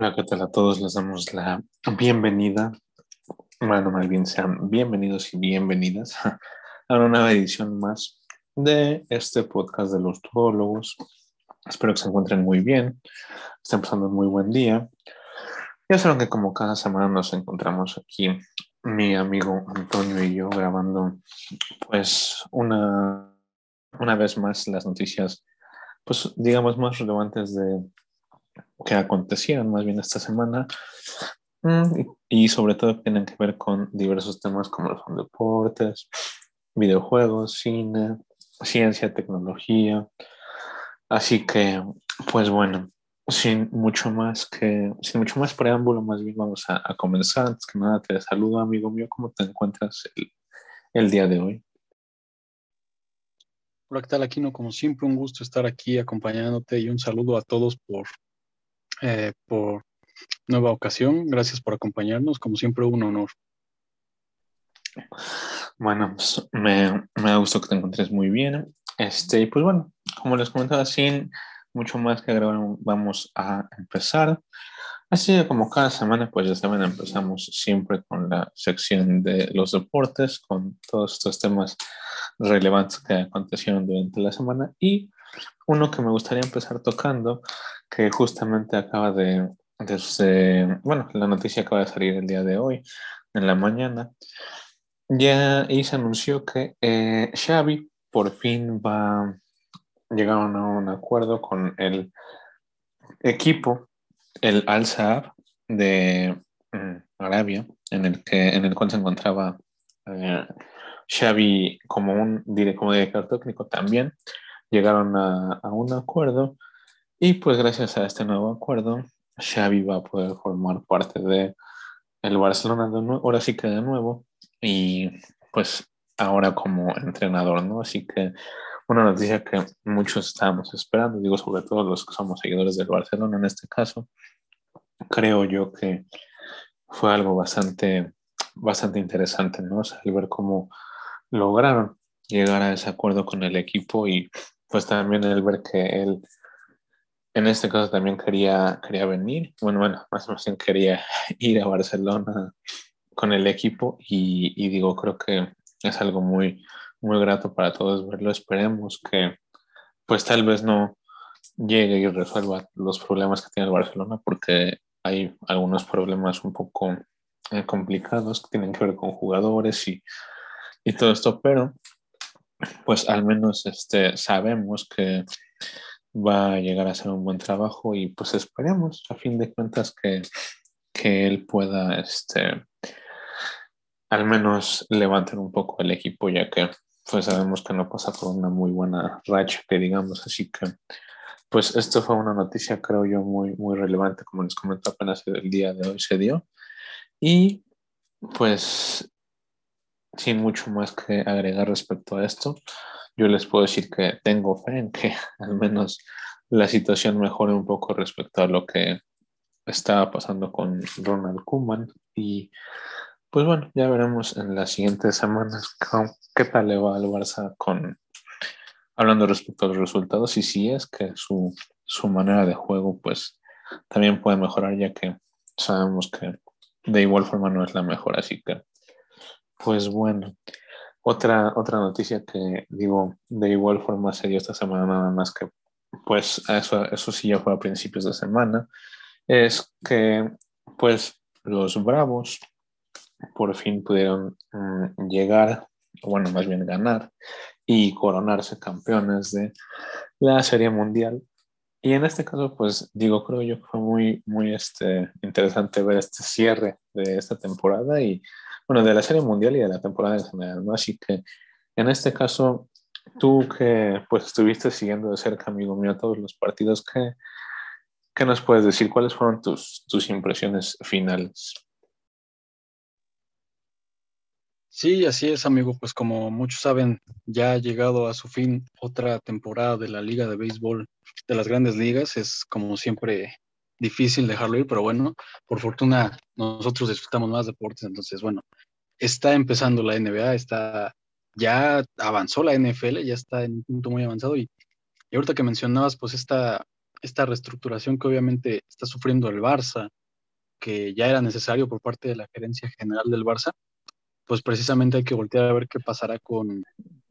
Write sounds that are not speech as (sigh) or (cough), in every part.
Hola, ¿qué tal a todos? Les damos la bienvenida. Bueno, más bien sean bienvenidos y bienvenidas a una nueva edición más de este podcast de los todólogos. Espero que se encuentren muy bien, estén pasando un muy buen día. Ya saben que como cada semana nos encontramos aquí, mi amigo Antonio y yo grabando pues una, una vez más las noticias, pues digamos más relevantes de que acontecieron más bien esta semana mm, y, sobre todo tienen que ver con diversos temas como los deportes, videojuegos, cine, ciencia, tecnología. Así que, pues bueno, sin mucho más que, sin mucho más preámbulo, más bien vamos a, comenzar. Antes que nada, te saludo, amigo mío. ¿Cómo te encuentras el, el día de hoy? Hola, ¿qué tal, Aquino? Como siempre, un gusto estar aquí acompañándote y un saludo a todos por eh, por nueva ocasión. Gracias por acompañarnos. Como siempre, un honor. Bueno, pues, me, me da gusto que te encuentres muy bien. Este, pues bueno, como les comentaba, sin mucho más que agregar, vamos a empezar. Así como cada semana, pues ya saben, empezamos siempre con la sección de los deportes, con todos estos temas relevantes que acontecieron durante la semana. Y uno que me gustaría empezar tocando, que justamente acaba de, bueno, la noticia acaba de salir el día de hoy, en la mañana, ya se anunció que eh, Xavi por fin va, llegaron a un acuerdo con el equipo, el Al Saab de mm, Arabia, en el, que, en el cual se encontraba eh, Xavi como, un, como director técnico también llegaron a, un acuerdo y pues gracias a este nuevo acuerdo, Xavi va a poder formar parte de el Barcelona de nuevo, ahora sí que de nuevo y pues ahora como entrenador, ¿no? Así que una noticia que muchos estábamos esperando, digo sobre todo los que somos seguidores del Barcelona en este caso, creo yo que fue algo bastante, bastante interesante, ¿no? O sea, el ver cómo lograron llegar a ese acuerdo con el equipo y pues también el ver que él en este caso también quería, quería venir, bueno, bueno, más o menos quería (laughs) ir a Barcelona con el equipo y, y, digo, creo que es algo muy, muy grato para todos verlo. Esperemos que pues tal vez no llegue y resuelva los problemas que tiene el Barcelona porque hay algunos problemas un poco eh, complicados que tienen que ver con jugadores y, y todo esto, pero pues al menos este, sabemos que va a llegar a ser un buen trabajo y pues esperemos a fin de cuentas que, que él pueda este, al menos levantar un poco el equipo ya que pues sabemos que no pasa por una muy buena racha que digamos. Así que pues esto fue una noticia creo yo muy muy relevante como les comentó apenas el día de hoy se dio. Y pues sin mucho más que agregar respecto a esto, yo les puedo decir que tengo fe en que (laughs) al menos la situación mejore un poco respecto a lo que estaba pasando con Ronald Koeman. Y pues bueno, ya veremos en las siguientes semanas qué tal le va al Barça con hablando respecto a los resultados y si es que su, su manera de juego pues también puede mejorar ya que sabemos que de igual forma no es la mejor, así que pues bueno, otra, otra noticia que digo de igual forma se dio esta semana, nada más que pues eso, eso sí ya fue a principios de semana, es que pues los Bravos por fin pudieron mm, llegar, bueno, más bien ganar y coronarse campeones de la Serie Mundial. Y en este caso, pues digo, creo yo que fue muy, muy este, interesante ver este cierre de esta temporada y bueno, de la Serie Mundial y de la temporada en general, ¿no? Así que en este caso, tú que pues estuviste siguiendo de cerca, amigo mío, todos los partidos, ¿qué, qué nos puedes decir? ¿Cuáles fueron tus, tus impresiones finales? Sí, así es, amigo. Pues como muchos saben, ya ha llegado a su fin otra temporada de la Liga de Béisbol de las grandes ligas. Es como siempre difícil dejarlo ir, pero bueno, por fortuna nosotros disfrutamos más deportes, entonces bueno, está empezando la NBA, está, ya avanzó la NFL, ya está en un punto muy avanzado y, y ahorita que mencionabas pues esta esta reestructuración que obviamente está sufriendo el Barça, que ya era necesario por parte de la gerencia general del Barça, pues precisamente hay que voltear a ver qué pasará con,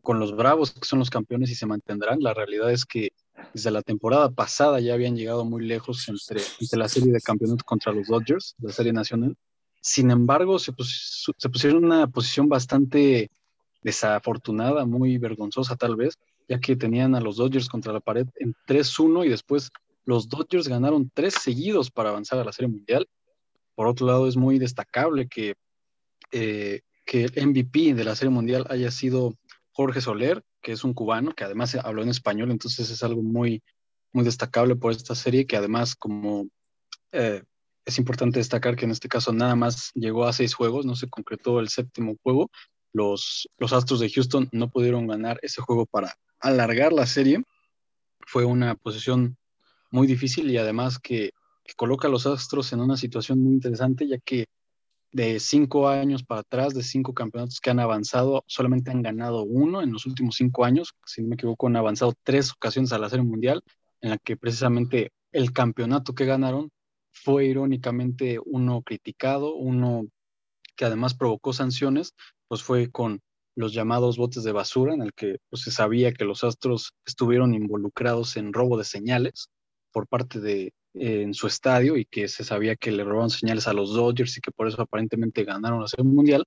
con los Bravos, que son los campeones y se mantendrán. La realidad es que desde la temporada pasada ya habían llegado muy lejos entre, entre la serie de campeonatos contra los Dodgers, la serie nacional. Sin embargo, se, se pusieron en una posición bastante desafortunada, muy vergonzosa tal vez, ya que tenían a los Dodgers contra la pared en 3-1 y después los Dodgers ganaron tres seguidos para avanzar a la Serie Mundial. Por otro lado, es muy destacable que, eh, que el MVP de la Serie Mundial haya sido Jorge Soler, que es un cubano, que además habló en español, entonces es algo muy, muy destacable por esta serie, que además como eh, es importante destacar que en este caso nada más llegó a seis juegos, no se concretó el séptimo juego, los, los Astros de Houston no pudieron ganar ese juego para alargar la serie. Fue una posición muy difícil y además que, coloca a los Astros en una situación muy interesante, ya que de cinco años para atrás, de cinco campeonatos que han avanzado, solamente han ganado uno en los últimos cinco años. Si no me equivoco, han avanzado tres ocasiones a la Serie Mundial, en la que precisamente el campeonato que ganaron fue irónicamente uno criticado, uno que además provocó sanciones, pues fue con los llamados botes de basura, en el que pues, se sabía que los Astros estuvieron involucrados en robo de señales por parte de en su estadio y que se sabía que le robaban señales a los Dodgers y que por eso aparentemente ganaron la Serie Mundial.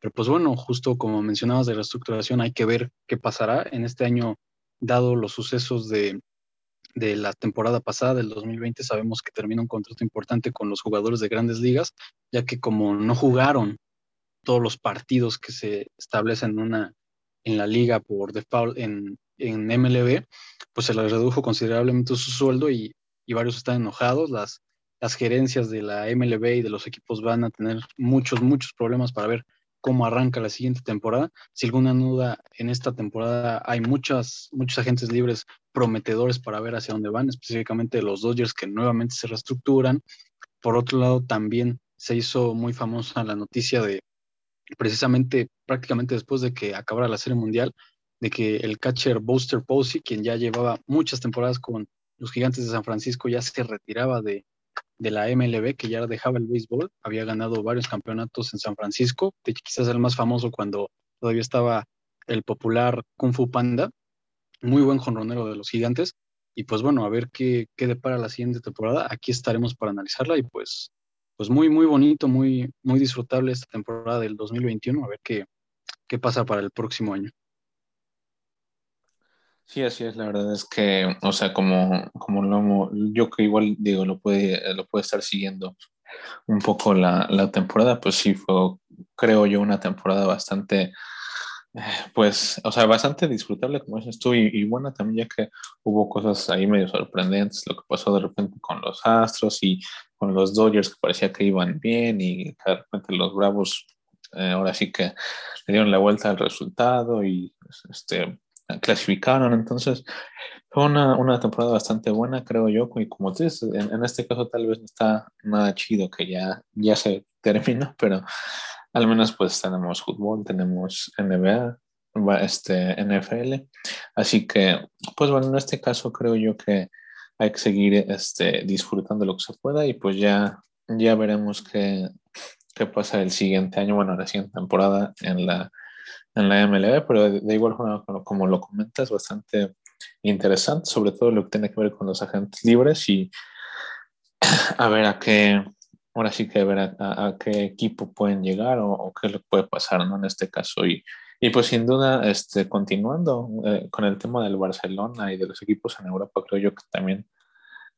Pero pues bueno, justo como mencionabas de reestructuración, hay que ver qué pasará en este año, dado los sucesos de, de la temporada pasada, del 2020, sabemos que termina un contrato importante con los jugadores de grandes ligas, ya que como no jugaron todos los partidos que se establecen en, una, en la liga por default en, en MLB, pues se les redujo considerablemente su sueldo y, y varios están enojados. Las, las gerencias de la MLB y de los equipos van a tener muchos, muchos problemas para ver cómo arranca la siguiente temporada. Sin alguna duda, en esta temporada hay muchas, muchos agentes libres prometedores para ver hacia dónde van, específicamente los Dodgers que nuevamente se reestructuran. Por otro lado, también se hizo muy famosa la noticia de precisamente prácticamente después de que acabara la Serie Mundial, de que el catcher Buster Posey, quien ya llevaba muchas temporadas con los Gigantes de San Francisco, ya se retiraba de, de la MLB, que ya dejaba el béisbol, había ganado varios campeonatos en San Francisco, quizás el más famoso cuando todavía estaba el popular Kung Fu Panda, muy buen jonronero de los Gigantes, y pues bueno, a ver qué, qué depara la siguiente temporada, aquí estaremos para analizarla y pues pues muy, muy bonito, muy, muy disfrutable esta temporada del 2021, a ver qué, qué pasa para el próximo año. Sí, así es, la verdad es que, o sea, como, como lo, yo que igual digo, lo puede, lo puede estar siguiendo un poco la, la temporada, pues sí fue, creo yo, una temporada bastante (sighs) pues, o sea, bastante disfrutable, como dices tú, y, buena también, ya que hubo cosas ahí medio sorprendentes, lo que pasó de repente con los Astros y con los Dodgers, que parecía que iban bien, y de repente los Bravos eh, ahora sí que le dieron la vuelta al resultado y pues, este, clasificaron. Entonces, fue una, una, temporada bastante buena, creo yo, y como tú dices, en, en, este caso tal vez no está nada chido que ya, ya se terminó, (laughs) pero al menos pues tenemos fútbol, tenemos NBA, este, NFL. Así que, pues bueno, en este caso creo yo que hay que seguir este, disfrutando lo que se pueda y pues ya, ya veremos qué, qué pasa el siguiente año, bueno, la siguiente temporada en la, en la MLB, pero de, igual forma, como lo comentas, bastante interesante, sobre todo lo que tiene que ver con los agentes libres y (clears throat) a ver a qué, ahora sí que ver a, qué equipo pueden llegar o, qué le puede pasar, ¿no? En este caso. Y, y pues sin duda, este, continuando eh, con el tema del Barcelona y de los equipos en Europa, creo yo que también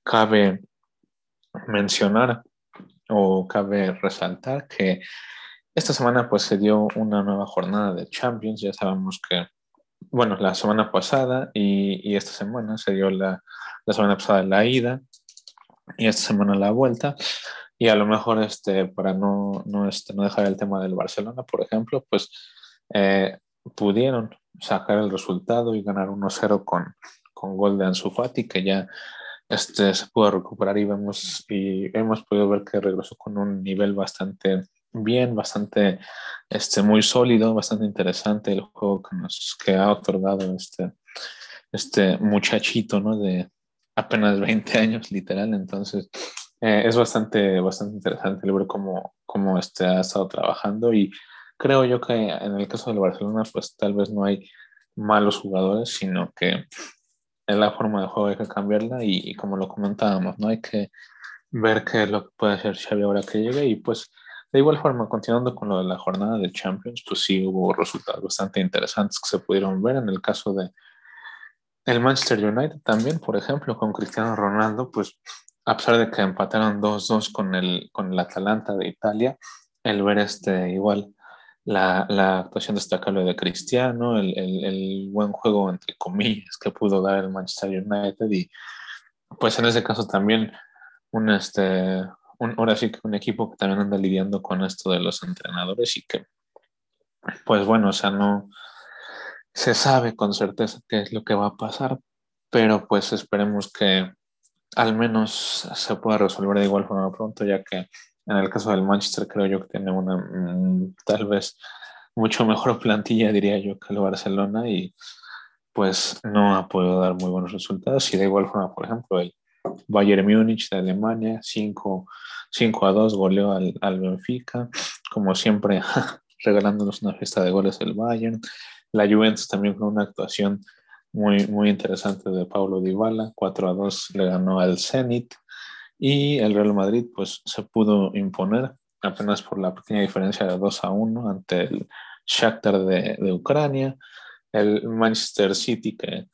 cabe mencionar o cabe resaltar que esta semana pues se dio una nueva jornada de Champions. Ya sabemos que, bueno, la semana pasada y, y esta semana se dio la, la semana pasada la ida y esta semana la vuelta. Y a lo mejor, este, para no, no, este, no dejar el tema del Barcelona, por ejemplo, pues eh, pudieron sacar el resultado y ganar 1-0 con, con gol de Ansu Fati, que ya este, se pudo recuperar y, vemos, y hemos podido ver que regresó con un nivel bastante bien, bastante este, muy sólido, bastante interesante el juego que, nos, que ha otorgado este, este muchachito ¿no? de apenas 20 años, literal. Entonces, eh, es bastante, bastante interesante el ver cómo, cómo este ha estado trabajando y creo yo que en el caso del Barcelona, pues tal vez no hay malos jugadores, sino que es la forma de juego hay que cambiarla y, como lo comentábamos, ¿no? Hay que ver qué es lo que puede hacer Xavi ahora que llegue y pues de igual forma, continuando con lo de la jornada de Champions, pues sí hubo resultados bastante interesantes que se pudieron ver en el caso de el Manchester United también, por ejemplo, con Cristiano Ronaldo, pues a pesar de que empataron 2-2 con el, con el Atalanta de Italia, el ver este igual la, la actuación destacable de Cristiano, el, el, el, buen juego entre comillas que pudo dar el Manchester United y pues en ese caso también un este un, ahora sí que un equipo que también anda lidiando con esto de los entrenadores y que pues bueno, o sea, no se sabe con certeza qué es lo que va a pasar, pero pues esperemos que al menos se pueda resolver de igual forma pronto, ya que en el caso del Manchester creo yo que tiene una mm, tal vez mucho mejor plantilla, diría yo, que el Barcelona y pues no ha podido dar muy buenos resultados. Y de igual forma, por ejemplo, el Bayern Múnich de Alemania, 5, a 2 goleó al, al Benfica, como siempre (laughs) regalándonos una fiesta de goles el Bayern. La Juventus también con una actuación muy, muy interesante de Paulo Dybala, 4 a 2 le ganó al Zenit. Y el Real Madrid pues se pudo imponer apenas por la pequeña diferencia de 2 a 1 ante el Shakhtar de, de Ucrania, el Manchester City que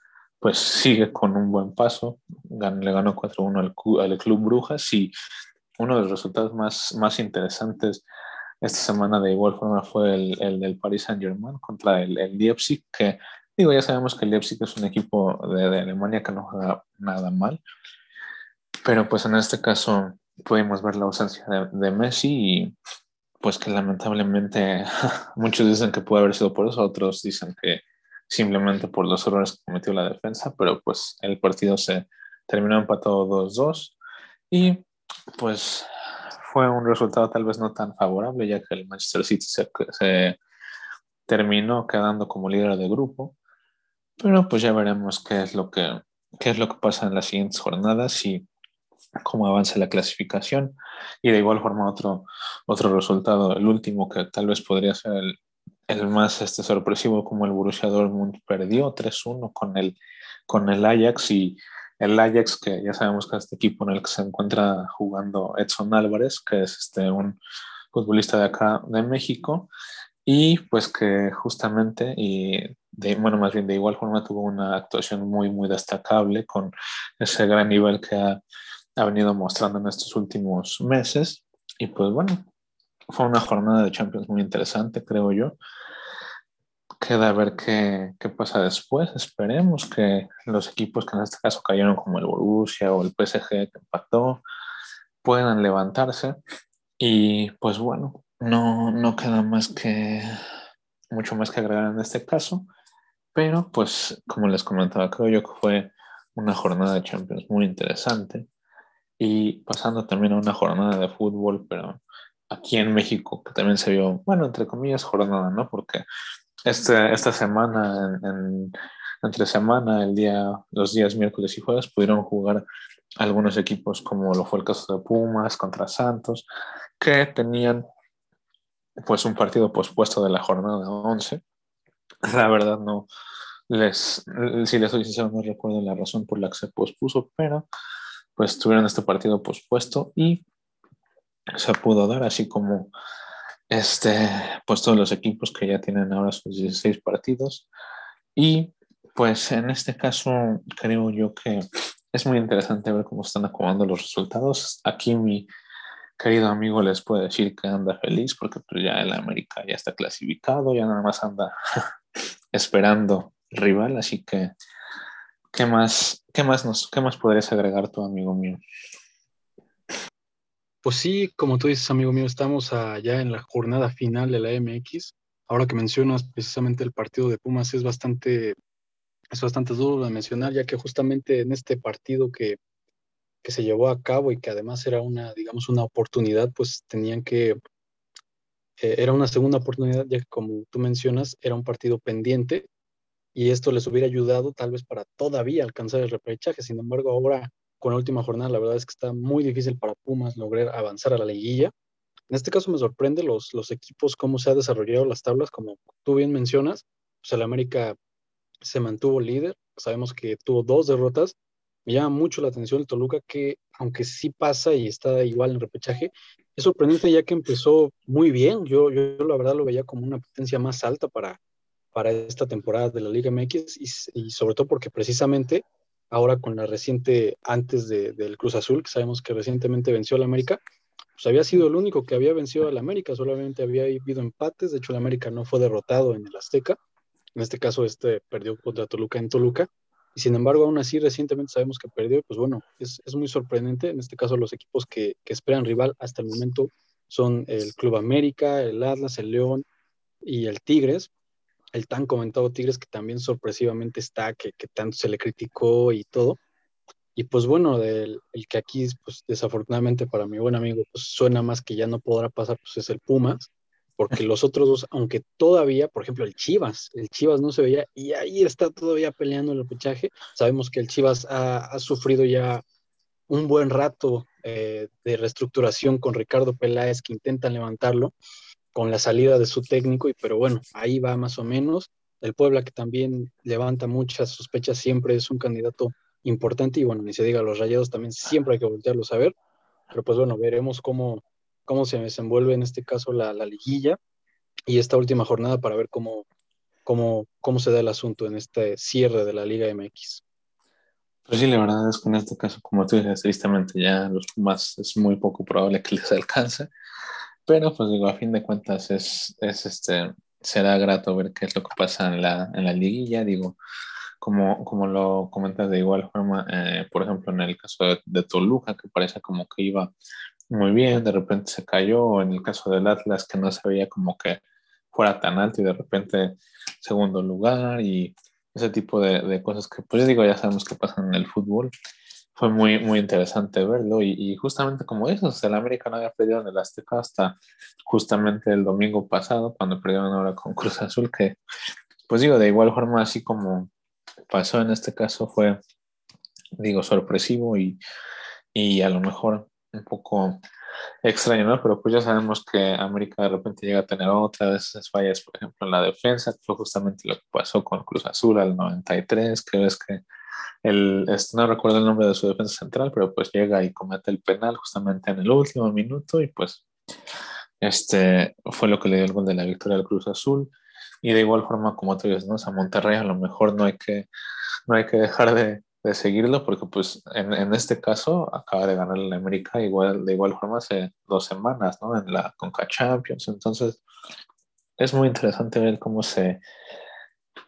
pues sigue con un buen paso, le ganó 4-1 al, Club Brujas y uno de los resultados más, más interesantes esta semana de igual forma fue el, el del Paris Saint Germain contra el, el Leipzig, que digo, ya sabemos que el Leipzig es un equipo de, Alemania que no juega nada mal, pero pues en este caso pudimos ver la ausencia de, de Messi y pues que lamentablemente (laughs) muchos dicen que puede haber sido por eso, otros dicen que simplemente por los errores que cometió la defensa, pero pues el partido se terminó empatado 2-2 y pues fue un resultado tal vez no tan favorable, ya que el Manchester City se, terminó quedando como líder de grupo. Pero pues ya veremos qué es lo que, qué es lo que pasa en las siguientes jornadas y cómo avanza la clasificación. Y de igual forma otro, otro resultado, el último que tal vez podría ser el, el más este, sorpresivo, como el Borussia Dortmund perdió 3-1 con el, con el Ajax y el Ajax, que ya sabemos que es este equipo en el que se encuentra jugando Edson Álvarez, que es este, un futbolista de acá de México, y pues que justamente, y de, bueno, más bien de igual forma tuvo una actuación muy, muy destacable con ese gran nivel que ha, ha venido mostrando en estos últimos meses. Y pues bueno, fue una jornada de Champions muy interesante, creo yo queda a ver qué, qué, pasa después. Esperemos que los equipos que en este caso cayeron, como el Borussia o el PSG que empató, puedan levantarse. Y pues bueno, no, no queda más que mucho más que agregar en este caso. Pero pues como les comentaba, creo yo que fue una jornada de Champions muy interesante. Y pasando también a una jornada de fútbol, pero aquí en México, que también se vio, bueno, entre comillas, jornada, ¿no? Porque este, esta semana, en, entre semana, el día, los días miércoles y jueves, pudieron jugar algunos equipos, como lo fue el caso de Pumas contra Santos, que tenían pues un partido pospuesto de la jornada 11. La verdad no les, si les soy sincero, no recuerdo la razón por la que se pospuso, pero pues tuvieron este partido pospuesto y se pudo dar, así como este, pues todos los equipos que ya tienen ahora sus 16 partidos. Y pues en este caso creo yo que es muy interesante ver cómo están acomodando los resultados. Aquí mi querido amigo les puede decir que anda feliz porque pues ya el América ya está clasificado, ya nada más anda (laughs) esperando rival, así que ¿qué más, qué más, nos, qué más podrías agregar tu amigo mío? Pues sí, como tú dices, amigo mío, estamos allá en la jornada final de la MX. Ahora que mencionas precisamente el partido de Pumas es bastante, es bastante duro de mencionar, ya que justamente en este partido que, que se llevó a cabo y que además era una, digamos, una oportunidad, pues tenían que, eh, era una segunda oportunidad, ya que como tú mencionas, era un partido pendiente y esto les hubiera ayudado tal vez para todavía alcanzar el repechaje. Sin embargo, ahora con la última jornada, la verdad es que está muy difícil para Pumas lograr avanzar a la liguilla. En este caso me sorprende los, los equipos, cómo se han desarrollado las tablas, como tú bien mencionas, pues el América se mantuvo líder, sabemos que tuvo dos derrotas, me llama mucho la atención el Toluca que aunque sí pasa y está igual en repechaje, es sorprendente ya que empezó muy bien, yo, yo la verdad lo veía como una potencia más alta para, para esta temporada de la Liga MX y, sobre todo porque precisamente ahora con la reciente, antes del Cruz Azul, que sabemos que recientemente venció al América, pues había sido el único que había vencido al América, solamente había habido empates, de hecho el América no fue derrotado en el Azteca, en este caso este perdió contra Toluca en Toluca, y sin embargo, aún así, recientemente sabemos que perdió, pues bueno, es, es muy sorprendente. En este caso, los equipos que, que, esperan rival hasta el momento son el Club América, el Atlas, el León y el Tigres. El tan comentado Tigres que también sorpresivamente está, que, que tanto se le criticó y todo. Y pues bueno, el, el, que aquí, pues desafortunadamente para mi buen amigo, pues suena más que ya no podrá pasar, pues es el Pumas porque los otros dos, aunque todavía, por ejemplo, el Chivas, el Chivas no se veía y ahí está todavía peleando el pechaje. Sabemos que el Chivas ha, sufrido ya un buen rato eh, de reestructuración con Ricardo Peláez que intentan levantarlo con la salida de su técnico, y pero bueno, ahí va más o menos. El Puebla que también levanta muchas sospechas, siempre es un candidato importante y bueno, ni se diga, los rayados también siempre hay que voltearlos a ver, pero pues bueno, veremos cómo, cómo se desenvuelve en este caso la, liguilla y esta última jornada para ver cómo, cómo, cómo se da el asunto en este cierre de la Liga MX. Pues sí, la verdad es que en este caso, como tú dices, tristemente ya los Pumas es muy poco probable que les alcance, pero pues digo, a fin de cuentas es, es este, será grato ver qué es lo que pasa en la, en la liguilla, digo, como, como lo comentas de igual forma, eh, por ejemplo, en el caso de, Toluca, que parece como que iba muy bien, de repente se cayó, en el caso del Atlas que no se veía como que fuera tan alto y de repente segundo lugar y ese tipo de, de cosas que pues digo ya sabemos que pasan en el fútbol. Fue muy, muy interesante verlo y, justamente como eso, el América no había perdido en el Azteca hasta justamente el domingo pasado cuando perdieron ahora con Cruz Azul que pues digo de igual forma así como pasó en este caso fue digo sorpresivo y, y a lo mejor un poco extraño, ¿no? Pero pues ya sabemos que América de repente llega a tener otras fallas, por ejemplo, en la defensa, que fue justamente lo que pasó con Cruz Azul al 93, que ves que el, este, no recuerdo el nombre de su defensa central, pero pues llega y comete el penal justamente en el último minuto y pues este fue lo que le dio el gol de la victoria al Cruz Azul. Y de igual forma, como tú dices, ¿no? a Monterrey a lo mejor no hay que, no hay que dejar de, de seguirlo, porque pues en, en, este caso acaba de ganar la América igual, de igual forma hace dos semanas, ¿no? En la Conca Champions. Entonces, es muy interesante ver cómo se,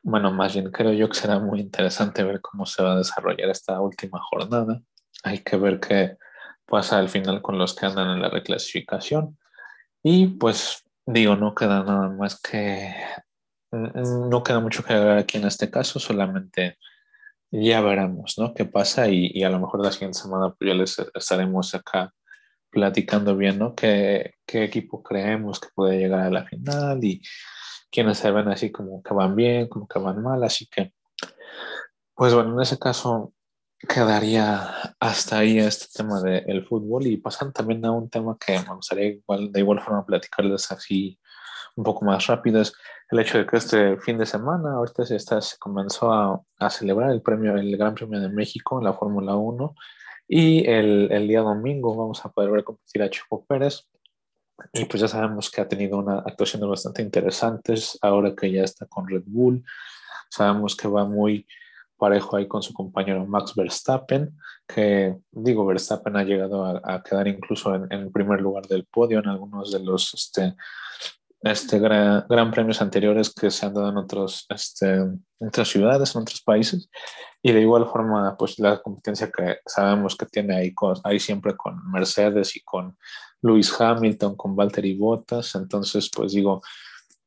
bueno, más bien creo yo que será muy interesante ver cómo se va a desarrollar esta última jornada. Hay que ver qué pasa al final con los que andan en la reclasificación. Y pues digo, no queda nada más que, no queda mucho que agregar aquí en este caso, solamente ya veremos, ¿no? ¿Qué pasa? Y, y, a lo mejor la siguiente semana pues ya les estaremos acá platicando bien, ¿no? ¿Qué, qué equipo creemos que puede llegar a la final y quiénes se ven así como que van bien, como que van mal. Así que, pues bueno, en ese caso quedaría hasta ahí este tema del fútbol y pasan también a un tema que me gustaría igual, de igual forma platicarles así un poco más rápido es el hecho de que este fin de semana, ahorita se, está, se comenzó a, a, celebrar el premio, el Gran Premio de México en la Fórmula 1 y el, el, día domingo vamos a poder ver competir a Chico Pérez y pues ya sabemos que ha tenido una actuación bastante interesantes ahora que ya está con Red Bull, sabemos que va muy parejo ahí con su compañero Max Verstappen, que digo, Verstappen ha llegado a, a quedar incluso en, en, primer lugar del podio en algunos de los este, este, gran, gran, premios anteriores que se han dado en, otros, este, otras ciudades, en otros países. Y de igual forma, pues la competencia que sabemos que tiene ahí, con, ahí siempre con Mercedes y con Lewis Hamilton, con Valtteri Bottas. Entonces, pues digo,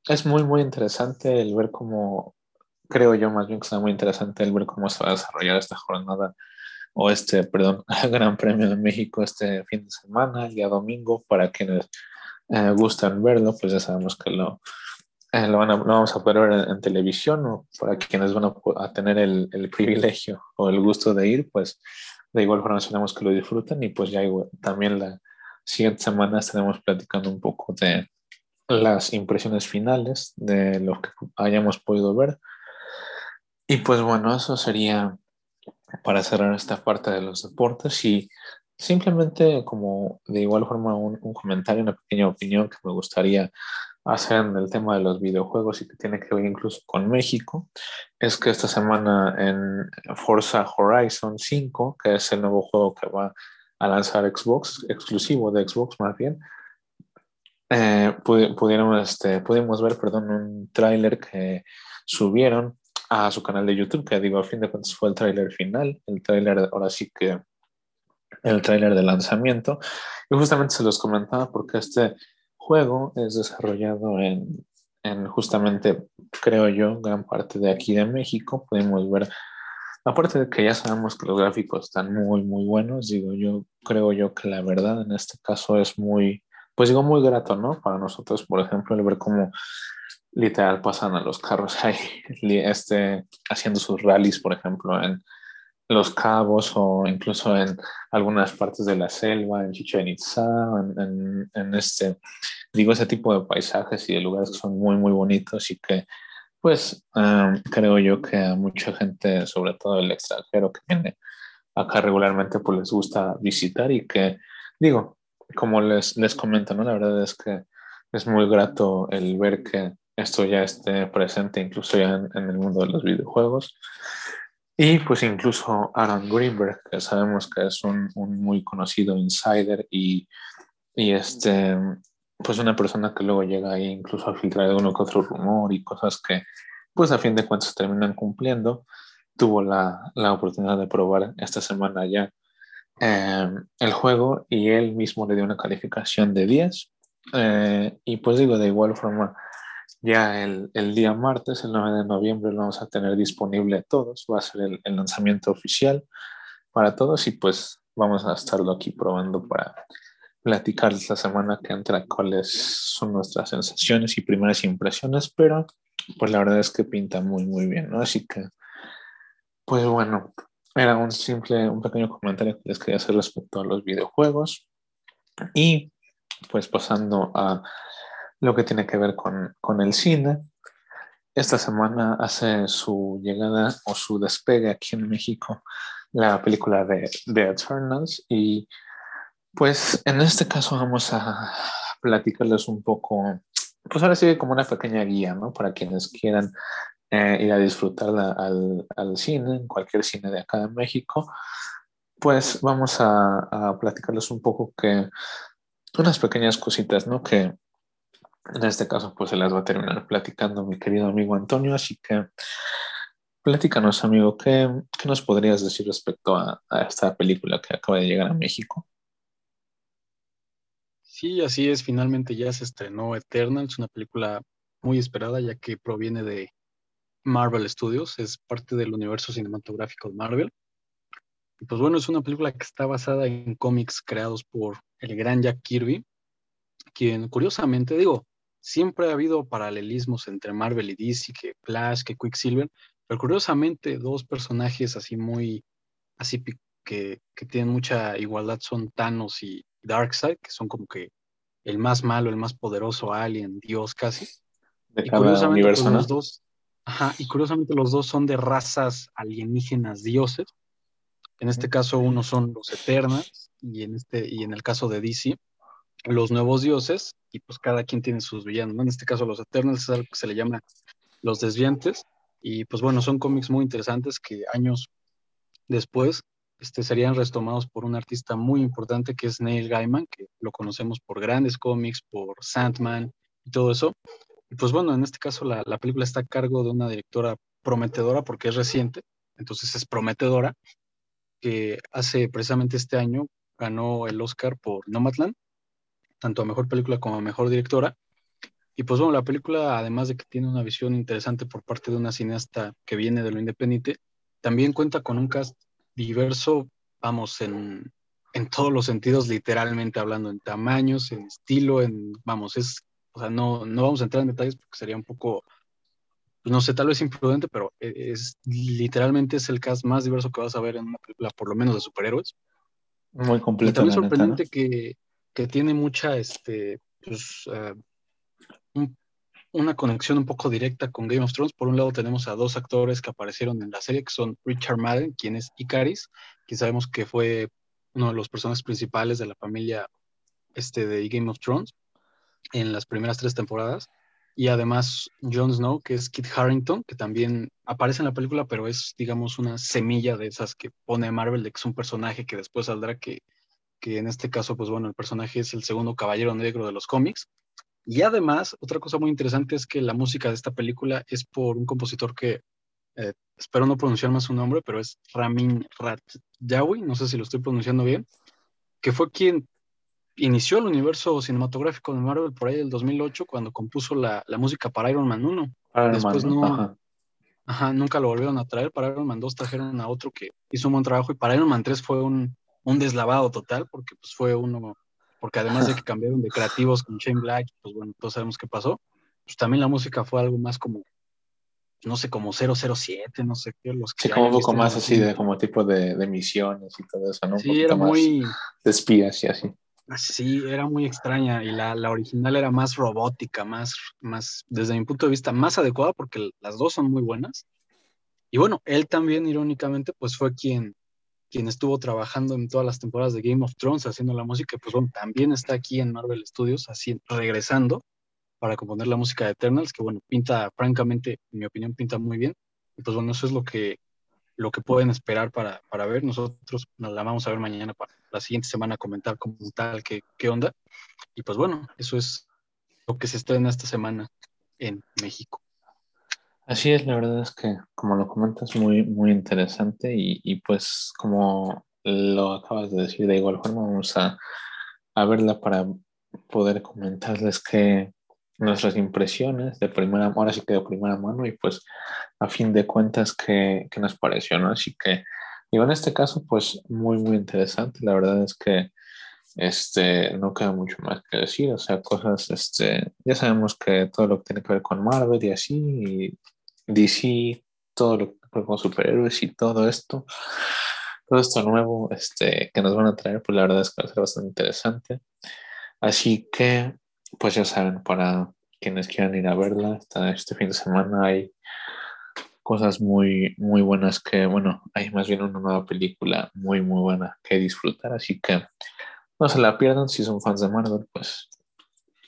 es muy, muy interesante el ver cómo, creo yo más bien que está muy interesante el ver cómo se va a desarrollar esta jornada o este, perdón, (laughs) Gran Premio de México este fin de semana, el día domingo, para quienes eh, gustan verlo, pues ya sabemos que lo, eh, lo, vamos a poder ver en, televisión o para quienes van a, tener el, privilegio o el gusto de ir, pues de igual forma esperamos que lo disfruten y pues ya también la siguiente semana estaremos platicando un poco de las impresiones finales de lo que hayamos podido ver. Y pues bueno, eso sería para cerrar esta parte de los deportes y simplemente como de igual forma un, un comentario, una pequeña opinión que me gustaría hacer en el tema de los videojuegos y que tiene que ver incluso con México, es que esta semana en Forza Horizon 5, que es el nuevo juego que va a lanzar Xbox, exclusivo de Xbox más bien, eh, pudieron, este, pudimos ver perdón, un tráiler que subieron a su canal de YouTube, que digo, a fin de cuentas fue el tráiler final, el tráiler ahora sí que el tráiler de lanzamiento, y justamente se los comentaba porque este juego es desarrollado en, en justamente, creo yo, gran parte de aquí de México. Podemos ver, aparte de que ya sabemos que los gráficos están muy, muy buenos, digo, yo creo yo que la verdad en este caso es muy, pues digo, muy grato, ¿no? Para nosotros, por ejemplo, el ver cómo literal pasan a los carros ahí, (laughs) este, haciendo sus rallies, por ejemplo, en los Cabos o incluso en algunas partes de la selva, en Chichen Itza, en, en, este, digo, ese tipo de paisajes y de lugares que son muy, muy bonitos y que, pues, creo yo que a mucha gente, sobre todo el extranjero que viene acá regularmente, pues les gusta visitar y que, digo, como les, les comento, ¿no? La verdad es que es muy grato el ver que esto ya esté presente incluso ya en, en el mundo de los videojuegos. Y pues incluso Aaron Greenberg, que sabemos que es un, un muy conocido insider y, y, este, pues una persona que luego llega ahí incluso a filtrar uno que otro rumor y cosas que pues a fin de cuentas terminan cumpliendo, tuvo la, la oportunidad de probar esta semana ya eh, el juego y él mismo le dio una calificación de 10. Eh, y pues digo, de igual forma, ya el, el, día martes, el 9 de noviembre, lo vamos a tener disponible todos. Va a ser el, el, lanzamiento oficial para todos y pues vamos a estarlo aquí probando para platicarles la semana que entra cuáles son nuestras sensaciones y primeras impresiones, pero pues la verdad es que pinta muy, muy bien, ¿no? Así que, pues bueno, era un simple, un pequeño comentario que les quería hacer respecto a los videojuegos y pues pasando a lo que tiene que ver con, con el cine. Esta semana hace su llegada o su despegue aquí en México la película de The Eternals y pues en este caso vamos a platicarles un poco, pues ahora sí como una pequeña guía, ¿no? Para quienes quieran eh, ir a disfrutarla al, cine, en cualquier cine de acá de México, pues vamos a, platicarles un poco que unas pequeñas cositas, ¿no? Que en este caso, pues se las va a terminar platicando mi querido amigo Antonio, así que platícanos, amigo, ¿qué, qué nos podrías decir respecto a, esta película que acaba de llegar a México? Sí, así es, finalmente ya se estrenó Eternals, una película muy esperada ya que proviene de Marvel Studios, es parte del universo cinematográfico de Marvel. Y pues bueno, es una película que está basada en cómics creados por el gran Jack Kirby, quien curiosamente, digo, siempre ha habido paralelismos entre Marvel y DC, que Flash, que Quicksilver, pero curiosamente dos personajes así muy, así que, que tienen mucha igualdad son Thanos y Darkseid, que son como que el más malo, el más poderoso alien, Dios casi. De y curiosamente pues, los dos, ajá, y curiosamente los dos son de razas alienígenas dioses. En este caso uno son los Eternals y en este y en el caso de DC los nuevos dioses, y pues cada quien tiene sus villanos, En este caso los Eternals es algo que se le llama los desviantes, y pues bueno, son cómics muy interesantes que años después este, serían retomados por un artista muy importante que es Neil Gaiman, que lo conocemos por grandes cómics, por Sandman y todo eso. Y pues bueno, en este caso la, la película está a cargo de una directora prometedora porque es reciente, entonces es prometedora, que hace precisamente este año ganó el Oscar por Nomadland tanto a mejor película como a mejor directora. Y pues bueno, la película, además de que tiene una visión interesante por parte de una cineasta que viene de lo independiente, también cuenta con un cast diverso, vamos, en, en todos los sentidos, literalmente hablando, en tamaños, en estilo, en, vamos, es o sea, no, no vamos a entrar en detalles porque sería un poco, pues, no sé, tal vez imprudente, pero e, es literalmente es el cast más diverso que vas a ver en una película, por lo menos de superhéroes. Muy completo. Y también sorprendente que, que, tiene mucha, este, pues, uh, un, una conexión un poco directa con Game of Thrones. Por un lado tenemos a dos actores que aparecieron en la serie, que son Richard Madden, quien es Icaris, quien sabemos que fue uno de los personajes principales de la familia este, de Game of Thrones en las primeras tres temporadas. Y además Jon Snow, que es Kit Harrington, que también aparece en la película, pero es, digamos, una semilla de esas que pone Marvel, de que es un personaje que después saldrá, que, que en este caso, pues bueno, el personaje es el segundo caballero negro de los cómics. Y además, otra cosa muy interesante es que la música de esta película es por un compositor que eh, espero no pronunciar más su nombre, pero es Ramin Ratjawi, no sé si lo estoy pronunciando bien, que fue quien inició el universo cinematográfico de Marvel por ahí del 2008 cuando compuso la, música para Iron Man 1. Después no, ajá. nunca lo volvieron a traer. Para Iron Man 2 trajeron a otro que hizo un buen trabajo y para Iron Man 3 fue un, un deslavado total porque pues fue uno porque además de que cambiaron de creativos con Shane Black, pues bueno, todos sabemos qué pasó, pues también la música fue algo más como, no sé, como 007, no sé qué. Los sí, como un poco más así de como tipo de, de, misiones y todo eso, ¿no? sí, era muy... De espías y así. Sí, era muy extraña y la, la, original era más robótica, más, más, desde mi punto de vista, más adecuada porque las dos son muy buenas. Y bueno, él también, irónicamente, pues fue quien, quien estuvo trabajando en todas las temporadas de Game of Thrones haciendo la música, pues bueno, también está aquí en Marvel Studios, así, regresando para componer la música de Eternals, que bueno, pinta, francamente, en mi opinión, pinta muy bien. Y pues bueno, eso es lo que, lo que pueden esperar para, para ver. Nosotros nos la vamos a ver mañana para la siguiente semana comentar como tal qué, qué onda. Y pues bueno, eso es lo que se estrena esta semana en México. Así es, la verdad es que, como lo comentas, muy, muy interesante y, y pues como lo acabas de decir, de igual forma vamos a, a verla para poder comentarles que nuestras impresiones de primera, ahora sí que de primera mano y pues a fin de cuentas qué nos pareció, ¿no? Así que, digo, en este caso pues muy, muy interesante, la verdad es que este, no queda mucho más que decir, o sea, cosas, este, ya sabemos que todo lo que tiene que ver con Marvel y así, y DC, todo lo que ver con superhéroes y todo esto, todo esto nuevo este, que nos van a traer, pues la verdad es que va a ser bastante interesante. Así que, pues ya saben, para quienes quieran ir a verla, este fin de semana hay cosas muy, muy buenas que, bueno, hay más bien una nueva película muy, muy buena que disfrutar, así que no se la pierdan si son fans de Marvel, pues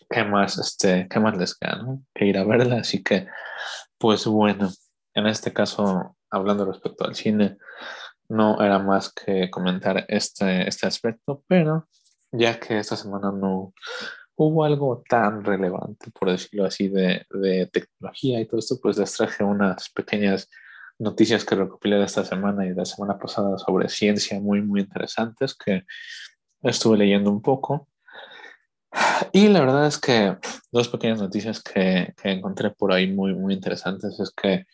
qué más, este, qué más les queda. Que ir a verla, así que, pues bueno, en este caso, hablando respecto al cine, no era más que comentar este, este aspecto, pero ya que esta semana no hubo algo tan relevante, por decirlo así, de, de tecnología y todo esto, pues les traje unas pequeñas noticias que recopilé de esta semana y de la semana pasada sobre ciencia muy, muy interesantes que estuve leyendo un poco. Y la verdad es que dos pequeñas noticias que, encontré por ahí muy, muy interesantes es que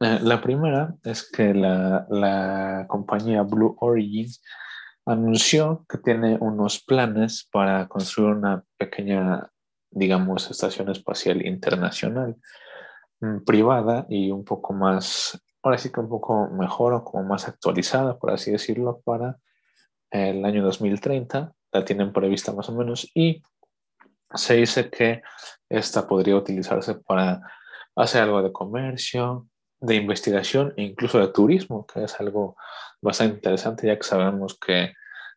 eh, la primera es que la, la, compañía Blue Origin anunció que tiene unos planes para construir una pequeña, digamos, estación espacial internacional mm, privada y un poco más, ahora sí que un poco mejor o como más actualizada, por así decirlo, para el año 2030, la tienen prevista más o menos, y se dice que esta podría utilizarse para hacer algo de comercio, de investigación e incluso de turismo, que es algo bastante interesante, ya que sabemos que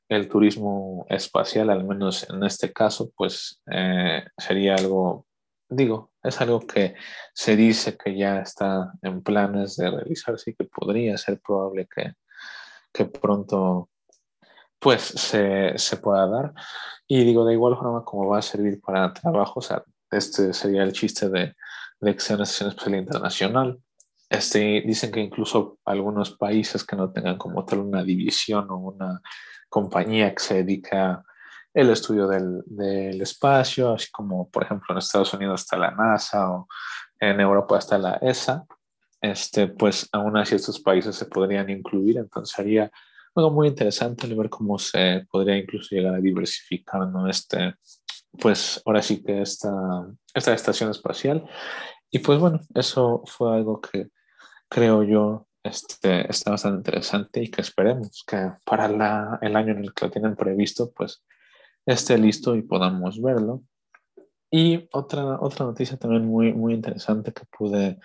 el turismo espacial, al menos en este caso, pues eh, sería algo, digo, es algo que se dice que ya está en planes de realizarse y que podría ser probable que, que pronto pues se, se, pueda dar. Y digo, de igual forma como va a servir para trabajo, o este sería el chiste de, de que sea una sesión espacial internacional. Este, dicen que incluso algunos países que no tengan como tal una división o una compañía que se dedica al estudio del, del, espacio, así como por ejemplo en Estados Unidos está la NASA o en Europa está la ESA, este, pues aún así estos países se podrían incluir, entonces sería algo muy interesante ver cómo se podría incluso llegar a diversificar ¿no? este, pues ahora sí que esta, esta estación espacial. Y pues bueno, eso fue algo que creo yo este, está bastante interesante y que esperemos que para la, el año en el que lo tienen previsto, pues esté listo y podamos verlo. Y otra, otra noticia también muy, muy interesante que pude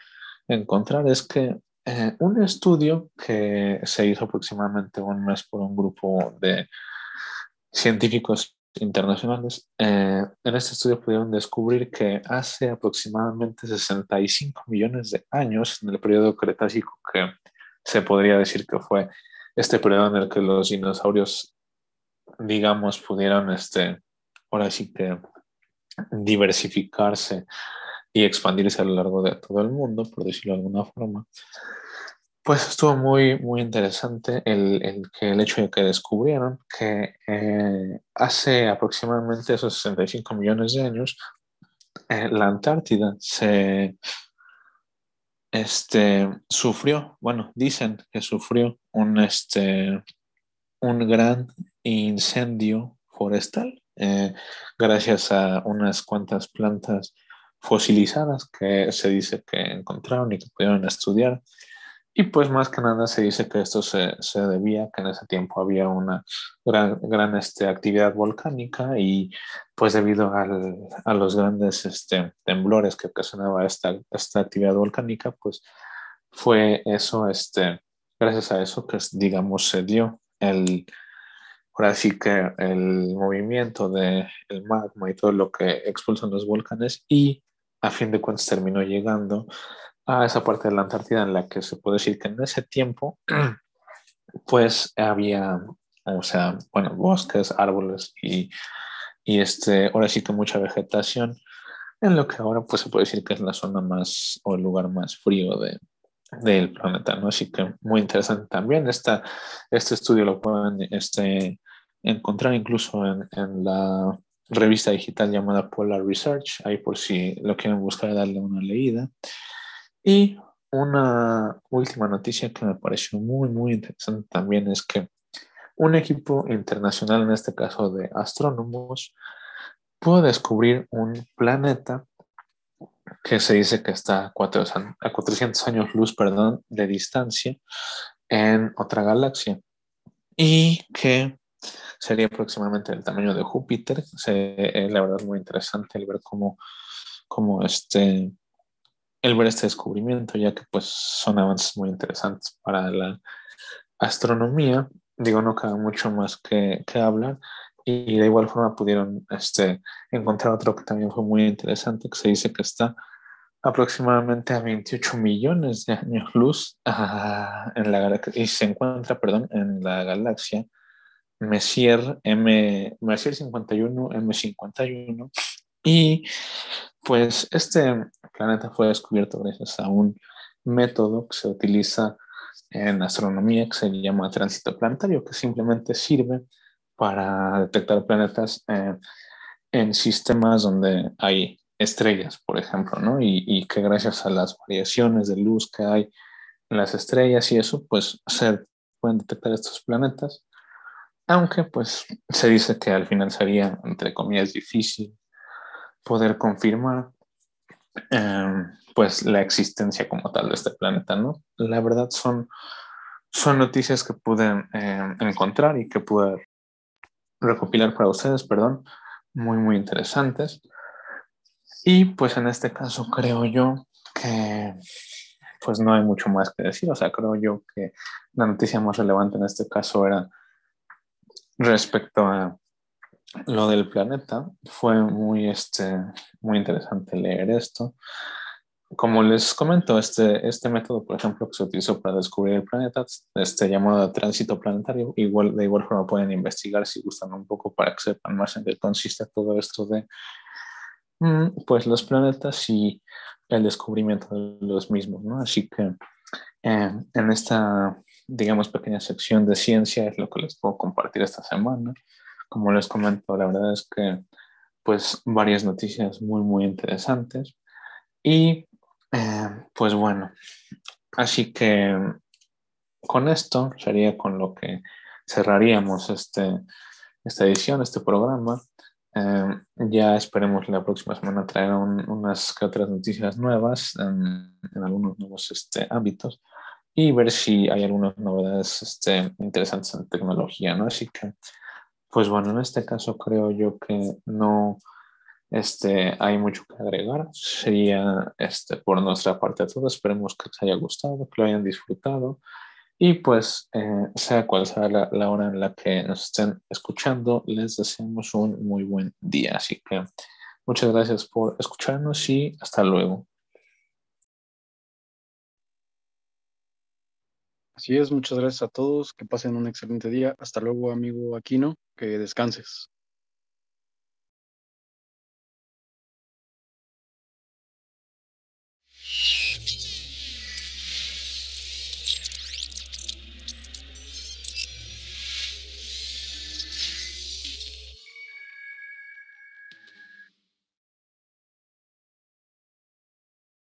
encontrar es que eh, un estudio que se hizo aproximadamente un mes por un grupo de científicos internacionales, eh, en este estudio pudieron descubrir que hace aproximadamente 65 millones de años, en el periodo Cretácico, que se podría decir que fue este periodo en el que los dinosaurios, digamos, pudieron, este, ahora sí que diversificarse y expandirse a lo largo de todo el mundo, por decirlo de alguna forma. Pues estuvo muy, muy interesante el, el, hecho de que descubrieron que eh, hace aproximadamente esos 65 millones de años, eh, la Antártida se este, sufrió, bueno, dicen que sufrió un, este, un gran incendio forestal eh, gracias a unas cuantas plantas fosilizadas que se dice que encontraron y que pudieron estudiar. Y pues más que nada se dice que esto se, se debía que en ese tiempo había una gran, gran este, actividad volcánica y pues debido al, a los grandes este, temblores que ocasionaba esta, esta actividad volcánica, pues fue eso, este, gracias a eso que digamos se dio el, ahora sí que el movimiento del el magma y todo lo que expulsan los volcanes y a fin de cuentas terminó llegando a esa parte de la Antártida en la que se puede decir que en ese tiempo (clears throat) pues había, o sea, bueno, bosques, árboles y, y este, ahora sí que mucha vegetación, en lo que ahora pues se puede decir que es la zona más o el lugar más frío de, del planeta, ¿no? Así que muy interesante también. Esta, este estudio lo pueden este, encontrar incluso en, en, la revista digital llamada Polar Research, ahí por si lo quieren buscar darle una leída. Y una última noticia que me pareció muy, muy interesante también es que un equipo internacional, en este caso de astrónomos, pudo descubrir un planeta que se dice que está a 400 años luz perdón, de distancia en otra galaxia y que sería aproximadamente el tamaño de Júpiter. Se, eh, la verdad muy interesante el ver cómo, cómo este, el ver este descubrimiento, ya que pues son avances muy interesantes para la astronomía. Digo, no queda mucho más que, que hablar. Y de igual forma pudieron este, encontrar otro que también fue muy interesante, que se dice que está aproximadamente a 28 millones de años luz en la, y se encuentra, perdón, en la galaxia Messier, M, Messier 51, M51. Y pues este planeta fue descubierto gracias a un método que se utiliza en astronomía que se llama tránsito planetario, que simplemente sirve para detectar planetas en sistemas donde hay estrellas, por ejemplo, ¿no? Y, y, que gracias a las variaciones de luz que hay en las estrellas y eso, pues se pueden detectar estos planetas, aunque pues se dice que al final sería, entre comillas, difícil poder confirmar eh, pues la existencia como tal de este planeta, ¿no? La verdad son, son noticias que pude eh, encontrar y que pude recopilar para ustedes, perdón, muy, muy interesantes. Y pues en este caso creo yo que pues no hay mucho más que decir, o sea, creo yo que la noticia más relevante en este caso era respecto a lo del planeta fue muy, este, muy interesante leer esto. Como les comento, este, este método, por ejemplo, que se utilizó para descubrir el planeta, este llamado tránsito planetario, igual, de igual forma pueden investigar si gustan un poco para que sepan más en qué consiste todo esto de mm, pues los planetas y el descubrimiento de los mismos, ¿no? Así que eh, en esta, digamos, pequeña sección de ciencia es lo que les puedo compartir esta semana como les comento, la verdad es que pues varias noticias muy, muy interesantes. Y eh, pues bueno, así que con esto sería con lo que cerraríamos este, esta edición, este programa. Em, ya esperemos la próxima semana traer unas que otras noticias nuevas en, algunos nuevos este, ámbitos y ver si hay algunas novedades este, interesantes en tecnología, ¿no? Así que, pues bueno, en este caso creo yo que no este, hay mucho que agregar. Sería este, por nuestra parte todo. Esperemos que les haya gustado, que lo hayan disfrutado. Y pues, eh, sea cual sea la, la, hora en la que nos estén escuchando, les deseamos un muy buen día. Así que muchas gracias por escucharnos y hasta luego. Así es, muchas gracias a todos, que pasen un excelente día. Hasta luego, amigo Aquino, que descanses.